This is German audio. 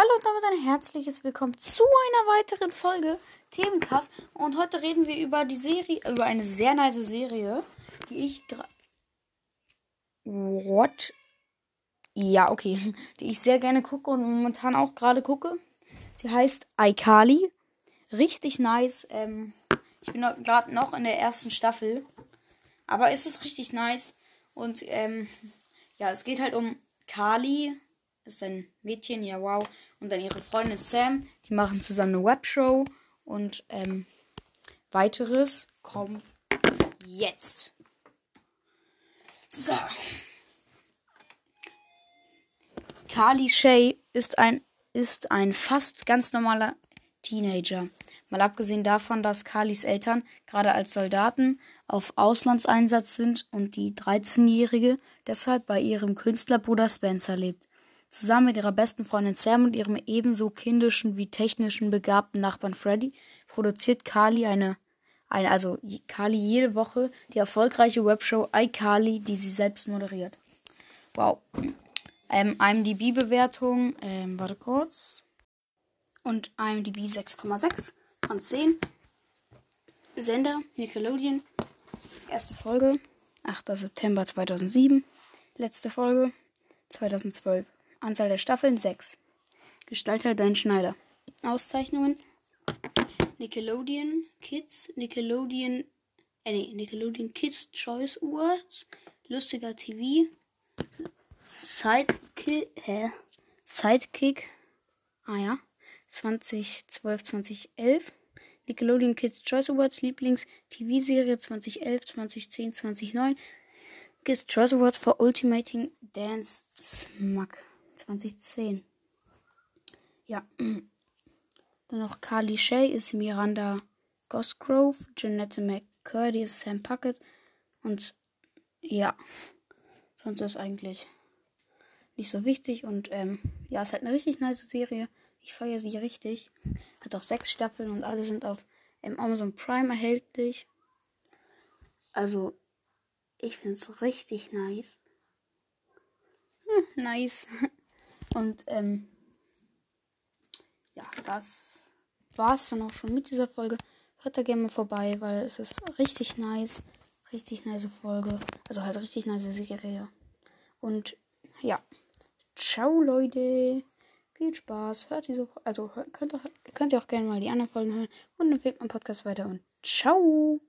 Hallo und damit ein herzliches Willkommen zu einer weiteren Folge Themencast. Und heute reden wir über die Serie, über eine sehr nice Serie, die ich gerade. What? Ja, okay. Die ich sehr gerne gucke und momentan auch gerade gucke. Sie heißt iCarly. Richtig nice. Ähm, ich bin gerade noch in der ersten Staffel. Aber es ist richtig nice. Und ähm, ja, es geht halt um Kali ist ein Mädchen, ja wow. Und dann ihre Freundin Sam, die machen zusammen eine Webshow. Und ähm, weiteres kommt jetzt. So. Carly Shay ist ein, ist ein fast ganz normaler Teenager. Mal abgesehen davon, dass Carlys Eltern gerade als Soldaten auf Auslandseinsatz sind und die 13-Jährige deshalb bei ihrem Künstlerbruder Spencer lebt. Zusammen mit ihrer besten Freundin Sam und ihrem ebenso kindischen wie technischen begabten Nachbarn Freddy produziert Carly eine, eine also Carly jede Woche die erfolgreiche Webshow iCarly, die sie selbst moderiert. Wow. Ähm, IMDb-Bewertung, ähm, warte kurz. Und IMDb 6,6 von 10. Sender, Nickelodeon. Erste Folge, 8. September 2007. Letzte Folge, 2012. Anzahl der Staffeln 6. Gestalter Dan Schneider. Auszeichnungen Nickelodeon Kids, Nickelodeon, äh, nee, Nickelodeon Kids Choice Awards, lustiger TV, Sidekick, hä? Sidekick, ah ja, 2012, 2011, Nickelodeon Kids Choice Awards, Lieblings-TV-Serie 2011, 2010, 2009, Kids Choice Awards for Ultimating Dance Smack. 2010. Ja. Dann noch Carly Shay ist Miranda Gosgrove, Janette McCurdy ist Sam Puckett und ja, sonst ist eigentlich nicht so wichtig und ähm, ja, es ist halt eine richtig nice Serie. Ich feiere sie richtig. Hat auch sechs Staffeln und alle sind auf ähm, Amazon Prime erhältlich. Also, ich finde es richtig nice. Hm, nice. Und ähm, ja, das war es dann auch schon mit dieser Folge. Hört da gerne mal vorbei, weil es ist richtig nice. Richtig nice Folge. Also halt richtig nice Serie. Und ja. Ciao, Leute. Viel Spaß. Hört diese Also könnt, ihr, könnt ihr auch gerne mal die anderen Folgen hören. Und empfehlt meinen Podcast weiter. Und ciao.